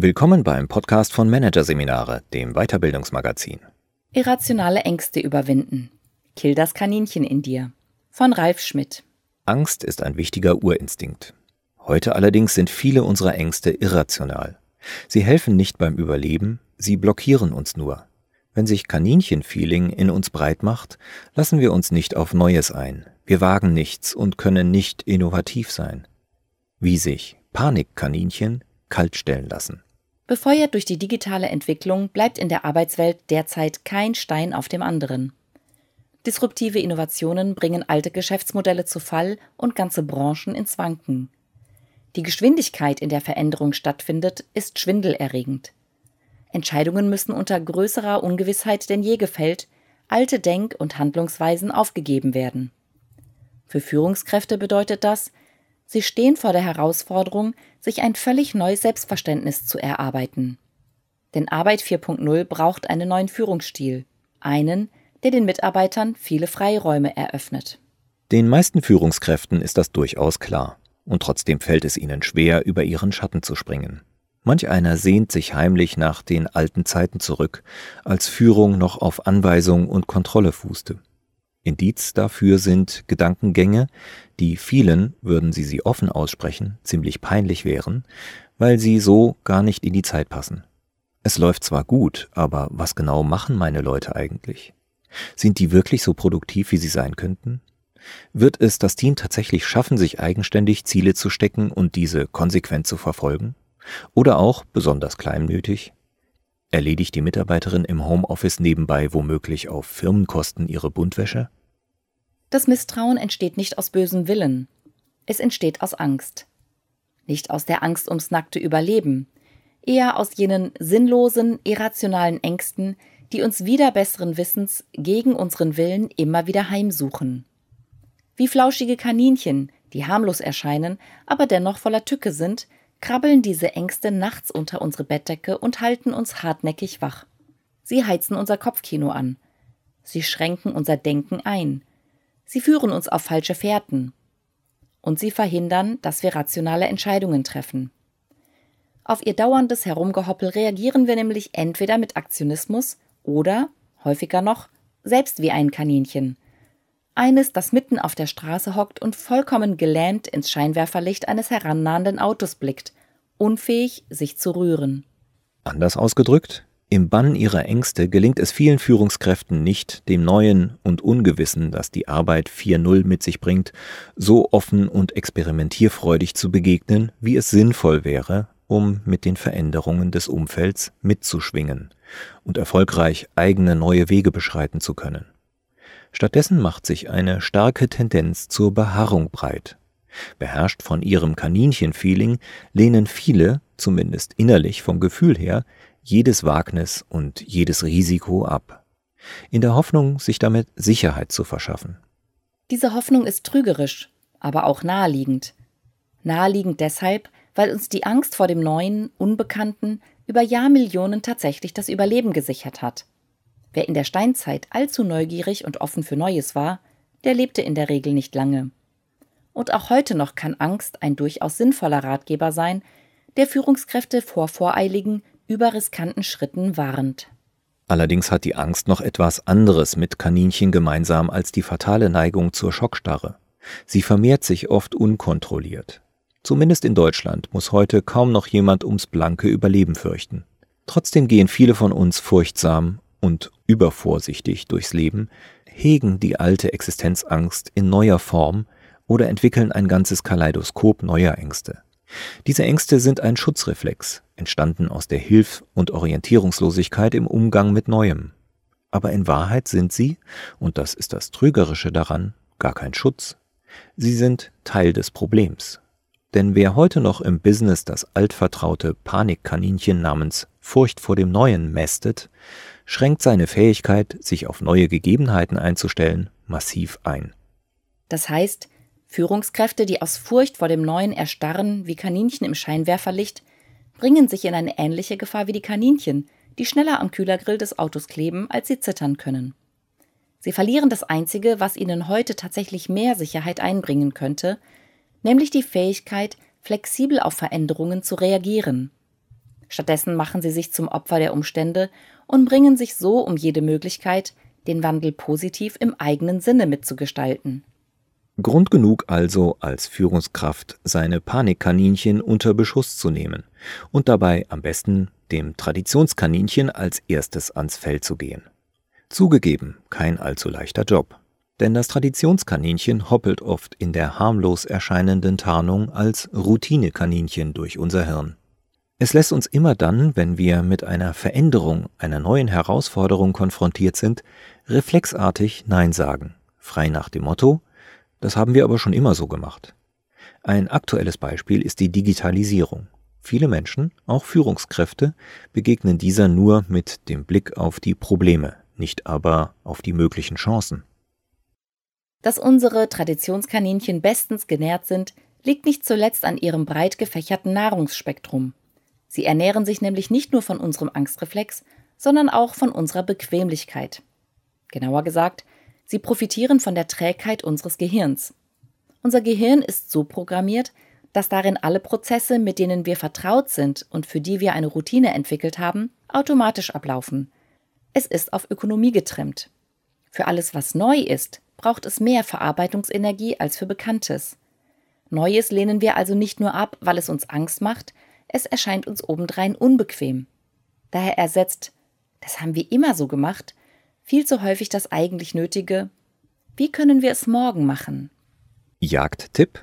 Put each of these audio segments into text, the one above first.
Willkommen beim Podcast von Managerseminare, dem Weiterbildungsmagazin. Irrationale Ängste überwinden. Kill das Kaninchen in dir. Von Ralf Schmidt. Angst ist ein wichtiger Urinstinkt. Heute allerdings sind viele unserer Ängste irrational. Sie helfen nicht beim Überleben, sie blockieren uns nur. Wenn sich Kaninchenfeeling in uns breit macht, lassen wir uns nicht auf Neues ein. Wir wagen nichts und können nicht innovativ sein. Wie sich Panikkaninchen kaltstellen lassen. Befeuert durch die digitale Entwicklung bleibt in der Arbeitswelt derzeit kein Stein auf dem anderen. Disruptive Innovationen bringen alte Geschäftsmodelle zu Fall und ganze Branchen ins Wanken. Die Geschwindigkeit, in der Veränderung stattfindet, ist schwindelerregend. Entscheidungen müssen unter größerer Ungewissheit denn je gefällt, alte Denk- und Handlungsweisen aufgegeben werden. Für Führungskräfte bedeutet das, Sie stehen vor der Herausforderung, sich ein völlig neues Selbstverständnis zu erarbeiten. Denn Arbeit 4.0 braucht einen neuen Führungsstil, einen, der den Mitarbeitern viele Freiräume eröffnet. Den meisten Führungskräften ist das durchaus klar, und trotzdem fällt es ihnen schwer, über ihren Schatten zu springen. Manch einer sehnt sich heimlich nach den alten Zeiten zurück, als Führung noch auf Anweisung und Kontrolle fußte. Indiz dafür sind Gedankengänge, die vielen, würden sie sie offen aussprechen, ziemlich peinlich wären, weil sie so gar nicht in die Zeit passen. Es läuft zwar gut, aber was genau machen meine Leute eigentlich? Sind die wirklich so produktiv, wie sie sein könnten? Wird es das Team tatsächlich schaffen, sich eigenständig Ziele zu stecken und diese konsequent zu verfolgen? Oder auch, besonders kleinmütig, erledigt die Mitarbeiterin im Homeoffice nebenbei womöglich auf Firmenkosten ihre Buntwäsche? Das Misstrauen entsteht nicht aus bösem Willen. Es entsteht aus Angst. Nicht aus der Angst ums nackte Überleben, eher aus jenen sinnlosen, irrationalen Ängsten, die uns wieder besseren Wissens gegen unseren Willen immer wieder heimsuchen. Wie flauschige Kaninchen, die harmlos erscheinen, aber dennoch voller Tücke sind, krabbeln diese Ängste nachts unter unsere Bettdecke und halten uns hartnäckig wach. Sie heizen unser Kopfkino an. Sie schränken unser Denken ein. Sie führen uns auf falsche Fährten. Und sie verhindern, dass wir rationale Entscheidungen treffen. Auf ihr dauerndes Herumgehoppel reagieren wir nämlich entweder mit Aktionismus oder, häufiger noch, selbst wie ein Kaninchen. Eines, das mitten auf der Straße hockt und vollkommen gelähmt ins Scheinwerferlicht eines herannahenden Autos blickt, unfähig, sich zu rühren. Anders ausgedrückt, im Bann ihrer Ängste gelingt es vielen Führungskräften nicht, dem Neuen und Ungewissen, das die Arbeit 4.0 mit sich bringt, so offen und experimentierfreudig zu begegnen, wie es sinnvoll wäre, um mit den Veränderungen des Umfelds mitzuschwingen und erfolgreich eigene neue Wege beschreiten zu können. Stattdessen macht sich eine starke Tendenz zur Beharrung breit. Beherrscht von ihrem Kaninchenfeeling lehnen viele, zumindest innerlich vom Gefühl her, jedes Wagnis und jedes Risiko ab, in der Hoffnung, sich damit Sicherheit zu verschaffen. Diese Hoffnung ist trügerisch, aber auch naheliegend. Naheliegend deshalb, weil uns die Angst vor dem Neuen, Unbekannten über Jahrmillionen tatsächlich das Überleben gesichert hat. Wer in der Steinzeit allzu neugierig und offen für Neues war, der lebte in der Regel nicht lange. Und auch heute noch kann Angst ein durchaus sinnvoller Ratgeber sein, der Führungskräfte vor voreiligen, über riskanten Schritten warnt. Allerdings hat die Angst noch etwas anderes mit Kaninchen gemeinsam als die fatale Neigung zur Schockstarre. Sie vermehrt sich oft unkontrolliert. Zumindest in Deutschland muss heute kaum noch jemand ums blanke Überleben fürchten. Trotzdem gehen viele von uns furchtsam und übervorsichtig durchs Leben, hegen die alte Existenzangst in neuer Form oder entwickeln ein ganzes Kaleidoskop neuer Ängste. Diese Ängste sind ein Schutzreflex, entstanden aus der Hilf- und Orientierungslosigkeit im Umgang mit Neuem. Aber in Wahrheit sind sie, und das ist das Trügerische daran, gar kein Schutz. Sie sind Teil des Problems. Denn wer heute noch im Business das altvertraute Panikkaninchen namens Furcht vor dem Neuen mästet, schränkt seine Fähigkeit, sich auf neue Gegebenheiten einzustellen, massiv ein. Das heißt, Führungskräfte, die aus Furcht vor dem Neuen erstarren wie Kaninchen im Scheinwerferlicht, bringen sich in eine ähnliche Gefahr wie die Kaninchen, die schneller am Kühlergrill des Autos kleben, als sie zittern können. Sie verlieren das Einzige, was ihnen heute tatsächlich mehr Sicherheit einbringen könnte, nämlich die Fähigkeit, flexibel auf Veränderungen zu reagieren. Stattdessen machen sie sich zum Opfer der Umstände und bringen sich so um jede Möglichkeit, den Wandel positiv im eigenen Sinne mitzugestalten. Grund genug also als Führungskraft seine Panikkaninchen unter Beschuss zu nehmen und dabei am besten dem Traditionskaninchen als erstes ans Feld zu gehen. Zugegeben, kein allzu leichter Job. Denn das Traditionskaninchen hoppelt oft in der harmlos erscheinenden Tarnung als Routinekaninchen durch unser Hirn. Es lässt uns immer dann, wenn wir mit einer Veränderung, einer neuen Herausforderung konfrontiert sind, reflexartig Nein sagen, frei nach dem Motto, das haben wir aber schon immer so gemacht. Ein aktuelles Beispiel ist die Digitalisierung. Viele Menschen, auch Führungskräfte, begegnen dieser nur mit dem Blick auf die Probleme, nicht aber auf die möglichen Chancen. Dass unsere Traditionskaninchen bestens genährt sind, liegt nicht zuletzt an ihrem breit gefächerten Nahrungsspektrum. Sie ernähren sich nämlich nicht nur von unserem Angstreflex, sondern auch von unserer Bequemlichkeit. Genauer gesagt, sie profitieren von der Trägheit unseres Gehirns. Unser Gehirn ist so programmiert, dass darin alle Prozesse, mit denen wir vertraut sind und für die wir eine Routine entwickelt haben, automatisch ablaufen. Es ist auf Ökonomie getrimmt. Für alles, was neu ist, braucht es mehr Verarbeitungsenergie als für Bekanntes. Neues lehnen wir also nicht nur ab, weil es uns Angst macht, es erscheint uns obendrein unbequem. Daher ersetzt, das haben wir immer so gemacht, viel zu häufig das eigentlich Nötige, wie können wir es morgen machen? Jagdtipp?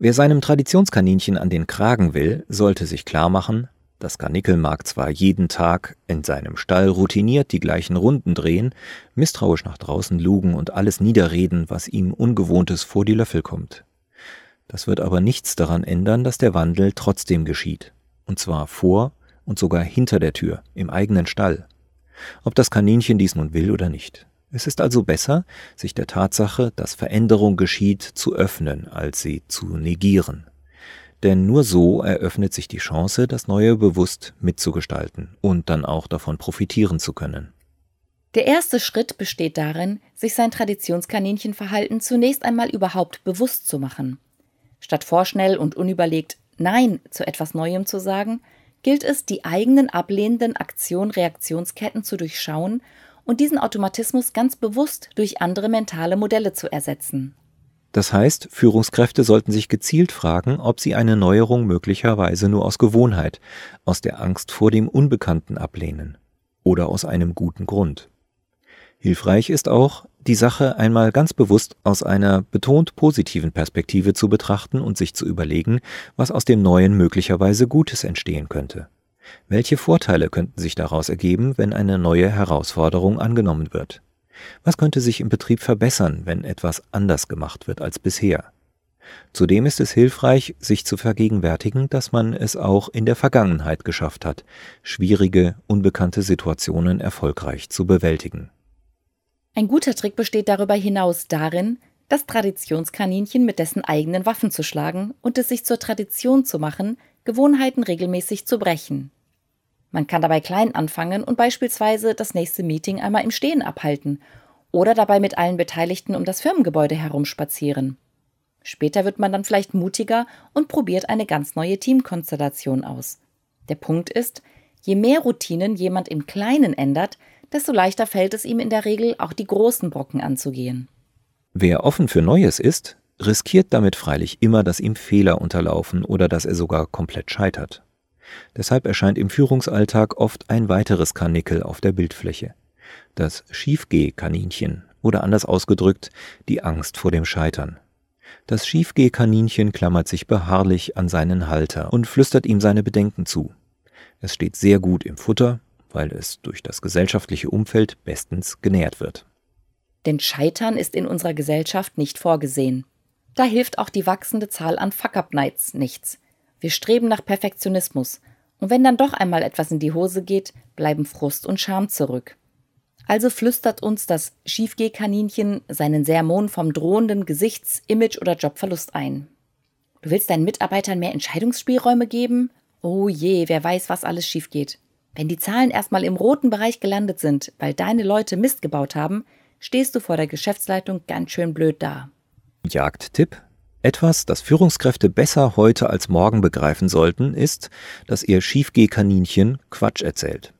Wer seinem Traditionskaninchen an den Kragen will, sollte sich klar machen, das Karnickel mag zwar jeden Tag in seinem Stall routiniert die gleichen Runden drehen, misstrauisch nach draußen lugen und alles niederreden, was ihm Ungewohntes vor die Löffel kommt. Das wird aber nichts daran ändern, dass der Wandel trotzdem geschieht. Und zwar vor und sogar hinter der Tür, im eigenen Stall. Ob das Kaninchen dies nun will oder nicht. Es ist also besser, sich der Tatsache, dass Veränderung geschieht, zu öffnen, als sie zu negieren denn nur so eröffnet sich die Chance, das Neue bewusst mitzugestalten und dann auch davon profitieren zu können. Der erste Schritt besteht darin, sich sein Traditionskaninchenverhalten zunächst einmal überhaupt bewusst zu machen. Statt vorschnell und unüberlegt Nein zu etwas Neuem zu sagen, gilt es, die eigenen ablehnenden Aktion-Reaktionsketten zu durchschauen und diesen Automatismus ganz bewusst durch andere mentale Modelle zu ersetzen. Das heißt, Führungskräfte sollten sich gezielt fragen, ob sie eine Neuerung möglicherweise nur aus Gewohnheit, aus der Angst vor dem Unbekannten ablehnen oder aus einem guten Grund. Hilfreich ist auch, die Sache einmal ganz bewusst aus einer betont positiven Perspektive zu betrachten und sich zu überlegen, was aus dem Neuen möglicherweise Gutes entstehen könnte. Welche Vorteile könnten sich daraus ergeben, wenn eine neue Herausforderung angenommen wird? Was könnte sich im Betrieb verbessern, wenn etwas anders gemacht wird als bisher? Zudem ist es hilfreich, sich zu vergegenwärtigen, dass man es auch in der Vergangenheit geschafft hat, schwierige, unbekannte Situationen erfolgreich zu bewältigen. Ein guter Trick besteht darüber hinaus darin, das Traditionskaninchen mit dessen eigenen Waffen zu schlagen und es sich zur Tradition zu machen, Gewohnheiten regelmäßig zu brechen. Man kann dabei klein anfangen und beispielsweise das nächste Meeting einmal im Stehen abhalten oder dabei mit allen Beteiligten um das Firmengebäude herumspazieren. Später wird man dann vielleicht mutiger und probiert eine ganz neue Teamkonstellation aus. Der Punkt ist, je mehr Routinen jemand im Kleinen ändert, desto leichter fällt es ihm in der Regel auch die großen Brocken anzugehen. Wer offen für Neues ist, riskiert damit freilich immer, dass ihm Fehler unterlaufen oder dass er sogar komplett scheitert. Deshalb erscheint im Führungsalltag oft ein weiteres Karnickel auf der Bildfläche. Das Schiefgeh-Kaninchen oder anders ausgedrückt die Angst vor dem Scheitern. Das Schiefgeh-Kaninchen klammert sich beharrlich an seinen Halter und flüstert ihm seine Bedenken zu. Es steht sehr gut im Futter, weil es durch das gesellschaftliche Umfeld bestens genährt wird. Denn Scheitern ist in unserer Gesellschaft nicht vorgesehen. Da hilft auch die wachsende Zahl an Fuck-Up-Nights nichts. Wir streben nach Perfektionismus. Und wenn dann doch einmal etwas in die Hose geht, bleiben Frust und Scham zurück. Also flüstert uns das Schiefgehkaninchen seinen Sermon vom drohenden Gesichts-, Image- oder Jobverlust ein. Du willst deinen Mitarbeitern mehr Entscheidungsspielräume geben? Oh je, wer weiß, was alles schief geht. Wenn die Zahlen erstmal im roten Bereich gelandet sind, weil deine Leute Mist gebaut haben, stehst du vor der Geschäftsleitung ganz schön blöd da. Jagdtipp? Etwas, das Führungskräfte besser heute als morgen begreifen sollten, ist, dass ihr Schiefgeh-Kaninchen Quatsch erzählt.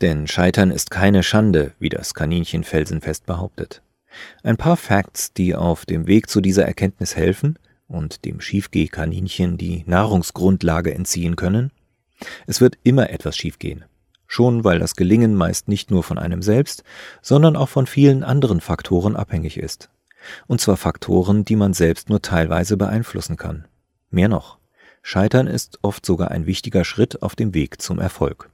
Denn Scheitern ist keine Schande, wie das Kaninchen felsenfest behauptet. Ein paar Facts, die auf dem Weg zu dieser Erkenntnis helfen und dem Schiefgeh-Kaninchen die Nahrungsgrundlage entziehen können. Es wird immer etwas schiefgehen. Schon weil das Gelingen meist nicht nur von einem selbst, sondern auch von vielen anderen Faktoren abhängig ist. Und zwar Faktoren, die man selbst nur teilweise beeinflussen kann. Mehr noch, Scheitern ist oft sogar ein wichtiger Schritt auf dem Weg zum Erfolg.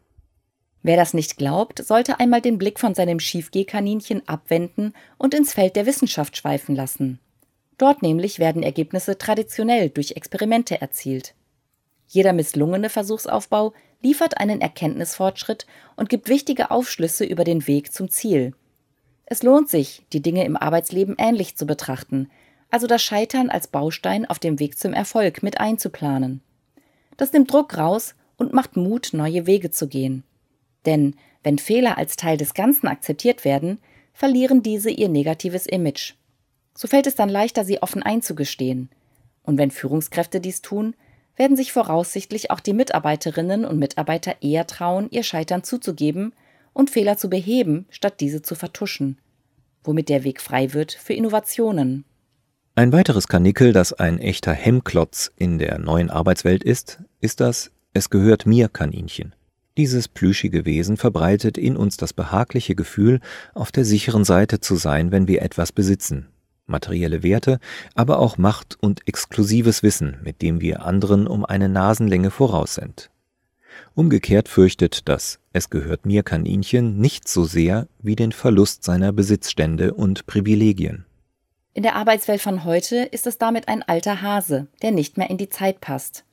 Wer das nicht glaubt, sollte einmal den Blick von seinem Schiefgehkaninchen abwenden und ins Feld der Wissenschaft schweifen lassen. Dort nämlich werden Ergebnisse traditionell durch Experimente erzielt. Jeder misslungene Versuchsaufbau liefert einen Erkenntnisfortschritt und gibt wichtige Aufschlüsse über den Weg zum Ziel. Es lohnt sich, die Dinge im Arbeitsleben ähnlich zu betrachten, also das Scheitern als Baustein auf dem Weg zum Erfolg mit einzuplanen. Das nimmt Druck raus und macht Mut, neue Wege zu gehen. Denn wenn Fehler als Teil des Ganzen akzeptiert werden, verlieren diese ihr negatives Image. So fällt es dann leichter, sie offen einzugestehen. Und wenn Führungskräfte dies tun, werden sich voraussichtlich auch die Mitarbeiterinnen und Mitarbeiter eher trauen, ihr Scheitern zuzugeben und Fehler zu beheben, statt diese zu vertuschen, womit der Weg frei wird für Innovationen. Ein weiteres Kanickel, das ein echter Hemmklotz in der neuen Arbeitswelt ist, ist das Es gehört mir Kaninchen. Dieses plüschige Wesen verbreitet in uns das behagliche Gefühl, auf der sicheren Seite zu sein, wenn wir etwas besitzen. Materielle Werte, aber auch Macht und exklusives Wissen, mit dem wir anderen um eine Nasenlänge voraus sind. Umgekehrt fürchtet das Es gehört mir Kaninchen nicht so sehr wie den Verlust seiner Besitzstände und Privilegien. In der Arbeitswelt von heute ist es damit ein alter Hase, der nicht mehr in die Zeit passt.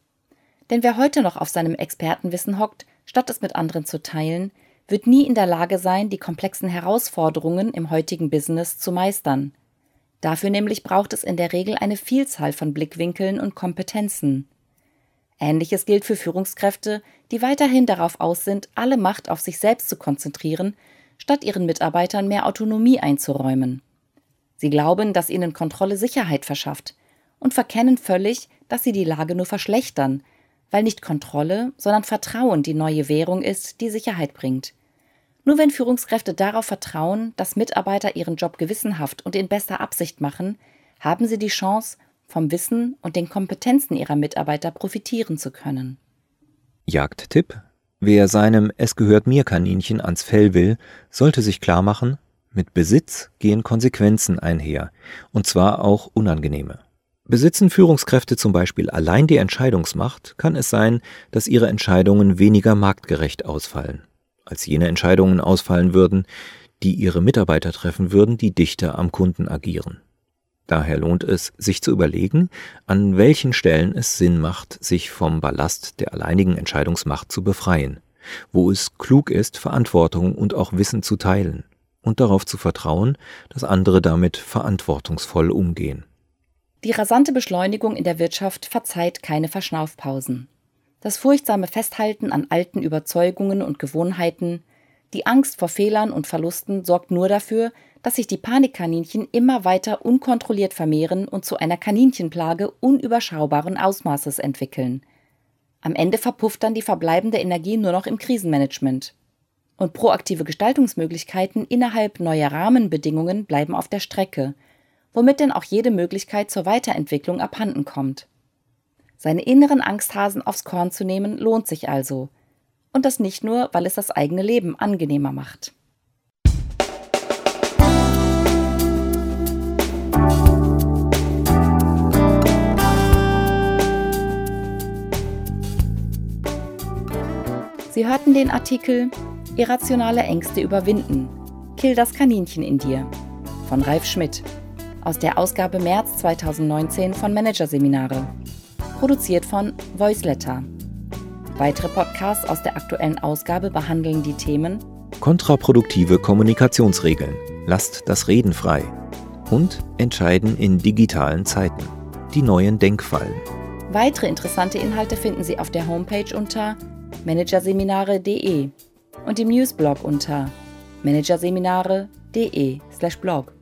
Denn wer heute noch auf seinem Expertenwissen hockt, statt es mit anderen zu teilen, wird nie in der Lage sein, die komplexen Herausforderungen im heutigen Business zu meistern. Dafür nämlich braucht es in der Regel eine Vielzahl von Blickwinkeln und Kompetenzen. Ähnliches gilt für Führungskräfte, die weiterhin darauf aus sind, alle Macht auf sich selbst zu konzentrieren, statt ihren Mitarbeitern mehr Autonomie einzuräumen. Sie glauben, dass ihnen Kontrolle Sicherheit verschafft und verkennen völlig, dass sie die Lage nur verschlechtern, weil nicht Kontrolle, sondern Vertrauen die neue Währung ist, die Sicherheit bringt. Nur wenn Führungskräfte darauf vertrauen, dass Mitarbeiter ihren Job gewissenhaft und in bester Absicht machen, haben sie die Chance, vom Wissen und den Kompetenzen ihrer Mitarbeiter profitieren zu können. Jagdtipp: Wer seinem Es gehört mir Kaninchen ans Fell will, sollte sich klar machen, mit Besitz gehen Konsequenzen einher, und zwar auch unangenehme. Besitzen Führungskräfte zum Beispiel allein die Entscheidungsmacht, kann es sein, dass ihre Entscheidungen weniger marktgerecht ausfallen, als jene Entscheidungen ausfallen würden, die ihre Mitarbeiter treffen würden, die dichter am Kunden agieren. Daher lohnt es, sich zu überlegen, an welchen Stellen es Sinn macht, sich vom Ballast der alleinigen Entscheidungsmacht zu befreien, wo es klug ist, Verantwortung und auch Wissen zu teilen und darauf zu vertrauen, dass andere damit verantwortungsvoll umgehen. Die rasante Beschleunigung in der Wirtschaft verzeiht keine Verschnaufpausen. Das furchtsame Festhalten an alten Überzeugungen und Gewohnheiten, die Angst vor Fehlern und Verlusten sorgt nur dafür, dass sich die Panikkaninchen immer weiter unkontrolliert vermehren und zu einer Kaninchenplage unüberschaubaren Ausmaßes entwickeln. Am Ende verpufft dann die verbleibende Energie nur noch im Krisenmanagement. Und proaktive Gestaltungsmöglichkeiten innerhalb neuer Rahmenbedingungen bleiben auf der Strecke, womit denn auch jede Möglichkeit zur Weiterentwicklung abhanden kommt. Seine inneren Angsthasen aufs Korn zu nehmen, lohnt sich also. Und das nicht nur, weil es das eigene Leben angenehmer macht. Sie hörten den Artikel Irrationale Ängste überwinden. Kill das Kaninchen in dir von Ralf Schmidt aus der Ausgabe März 2019 von Managerseminare. Produziert von Voiceletter. Weitere Podcasts aus der aktuellen Ausgabe behandeln die Themen Kontraproduktive Kommunikationsregeln. Lasst das Reden frei. Und Entscheiden in digitalen Zeiten. Die neuen Denkfallen. Weitere interessante Inhalte finden Sie auf der Homepage unter managerseminare.de und im Newsblog unter managerseminare.de/blog.